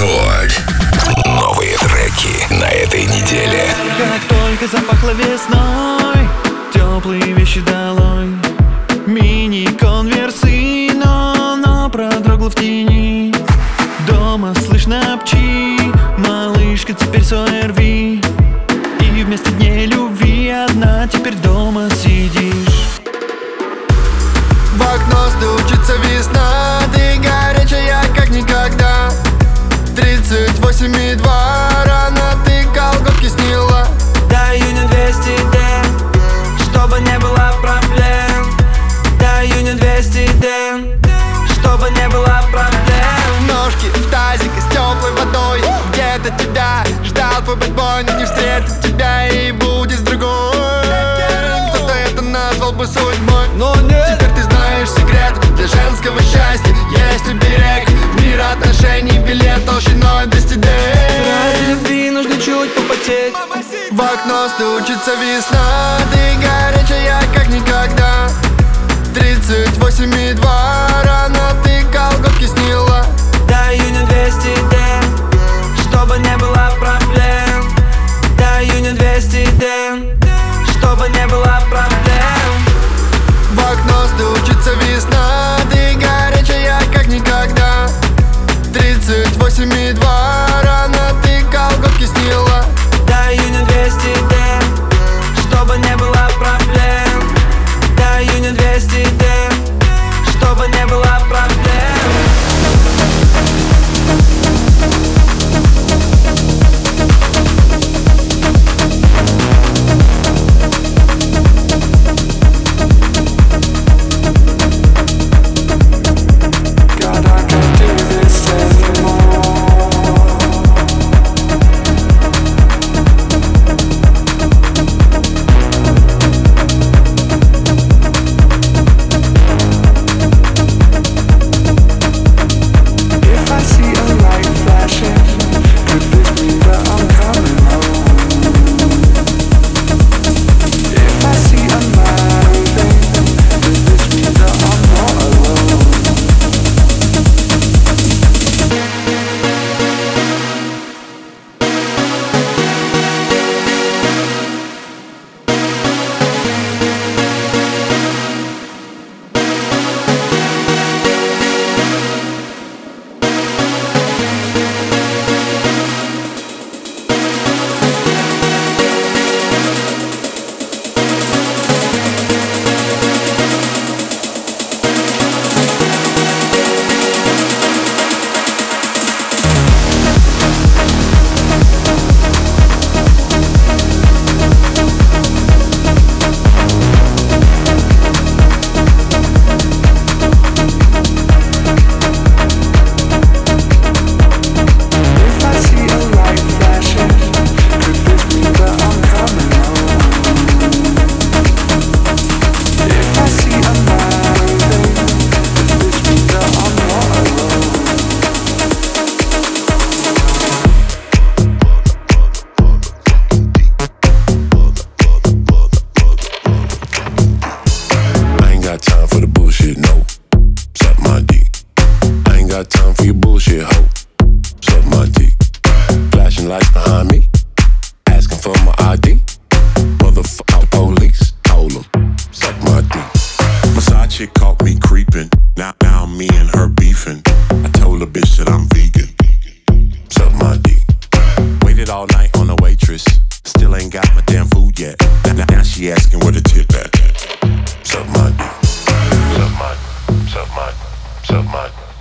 Рекорд. Новые треки на этой неделе. Как только запахло весной, теплые вещи долой. Стучится весна, ты горячая, как никогда. 38 и 2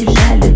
тебя люблю.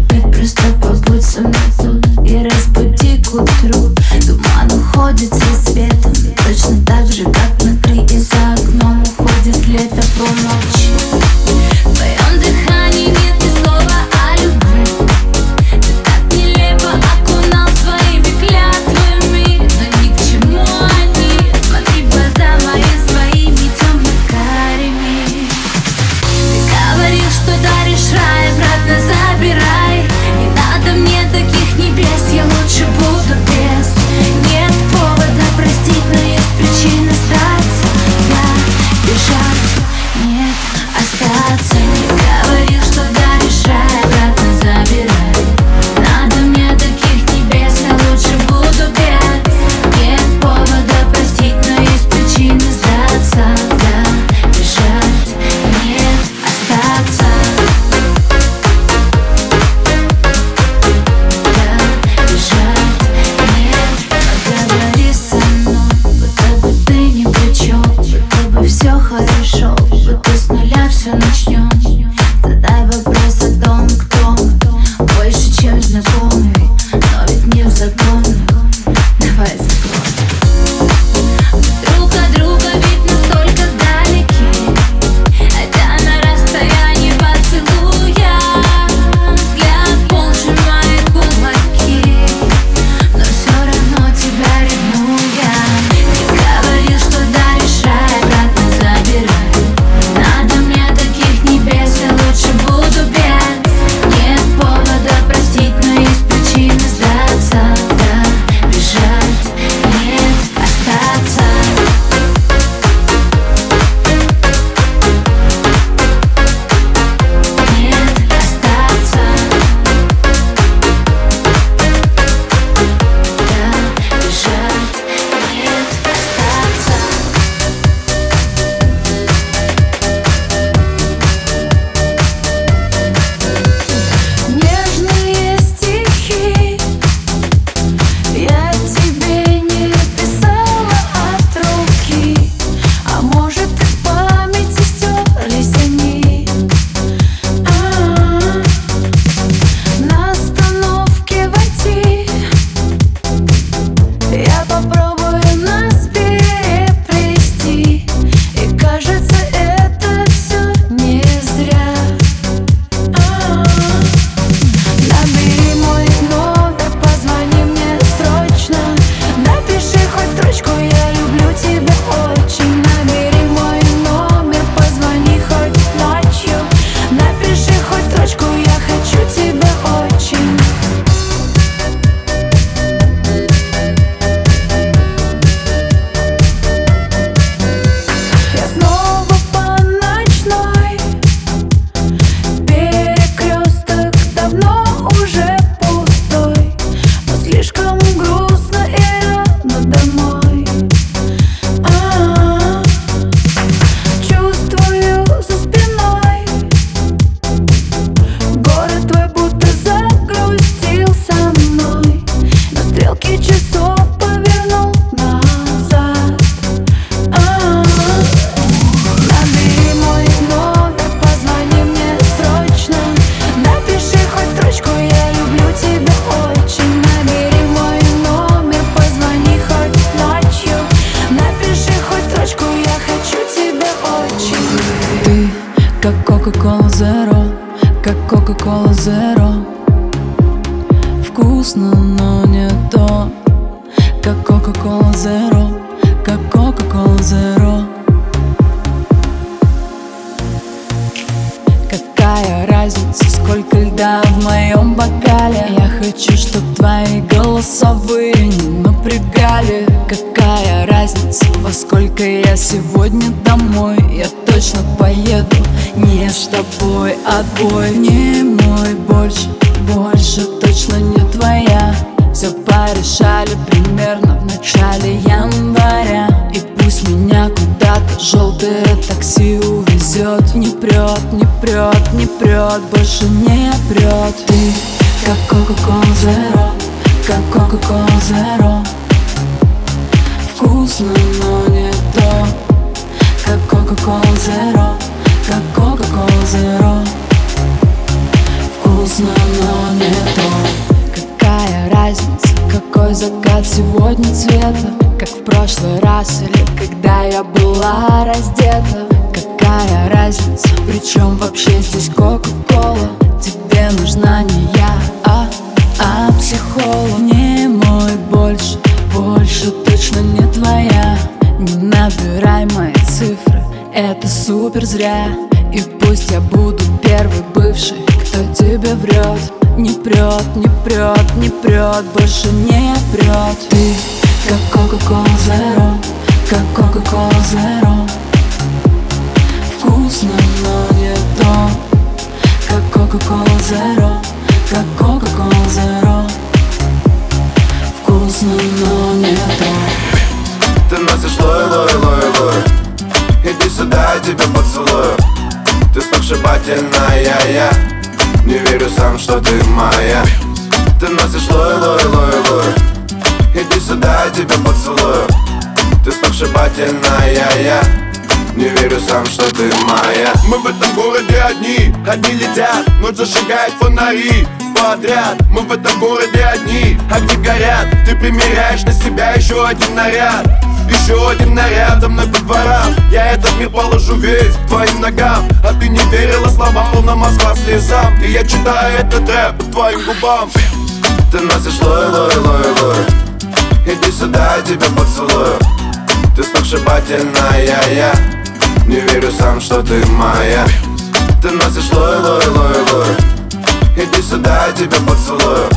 Зеро, Вкусно, но не то. Как Кока-Кола Зеро Как Кока-Кола Зеро Какая разница, сколько льда в моем бокале? Я хочу, чтоб твои голосовые Во сколько я сегодня домой. Я точно поеду Не с тобой отбой Не мой больше Больше точно не твоя. Все порешали примерно в начале января. И пусть меня куда-то желтое такси увезет Не прет, не прет, не прет, больше не прет Ты как Coca-Cola Zero, как Coca-Cola Zero Вкусно, но Как Coca-Cola Zero, как Coca-Cola Zero. Вкусно, но не то. Какая разница, какой закат сегодня цвета? Как в прошлый раз или когда я была раздета? Какая разница, причем вообще здесь Кока-Кола Тебе нужна не я, а, а психолог. Не мой больше, больше точно не твоя Не набирай мои цифры, это супер зря. И пусть я буду первый бывший, кто тебе врет. Не прет, не прет, не прет, больше не прет. Ты как Coca-Cola Zero, как Coca-Cola Zero. Вкусно, но не то. Как Coca-Cola Zero, как Coca-Cola Zero. Вкусно, но не то Ты носишь лой, лой, лой, лой Иди сюда, я тебя поцелую. Ты сногсшибательная, я Не верю сам, что ты моя. Ты носишь лой, лой, лой, лой. Иди сюда, я тебя поцелую. Ты сногсшибательная, я не верю сам, что ты моя. Мы в этом городе одни, одни летят Ночь зажигает фонари подряд. Мы в этом городе одни, огни горят. Ты примеряешь на себя еще один наряд еще один наряд за мной по дворам Я этот мир положу весь к твоим ногам. А ты не верила словам, словно Москва слезам. И я читаю этот рэп по твоим губам. Ты носишь лой, лой, лой, лой. Иди сюда, я тебя поцелую. Ты сногсшибательная, я Не верю сам, что ты моя. Ты носишь лой, лой, лой, лой. Иди сюда, я тебя поцелую.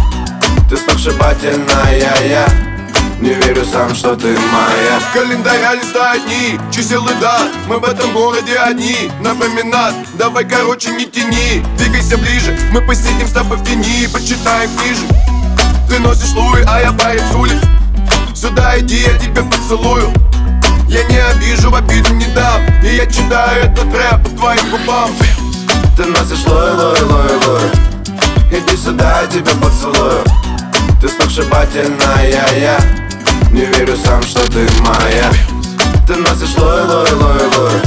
Ты сногсшибательная, я не верю сам, что ты моя. Календаря листают дни, чисел и дат. Мы в этом городе одни, на променад Давай, короче, не тяни. Двигайся ближе, мы посидим с тобой в тени. И Почитаем книжек Ты носишь луи, а я улиц. Сюда иди, я тебя поцелую. Я не обижу, в обиду не дам. И я читаю этот рэп по твоим губам. Ты носишь лой, лой, лой, лой Иди сюда, я тебя поцелую. Ты сногсшибательная, я Не верю сам, что ты моя. Ты носишь лой, лой, лой, лой.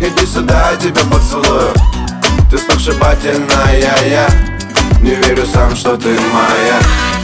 Иди сюда, я тебя поцелую. Ты сногсшибательная, я. Не верю сам, что ты моя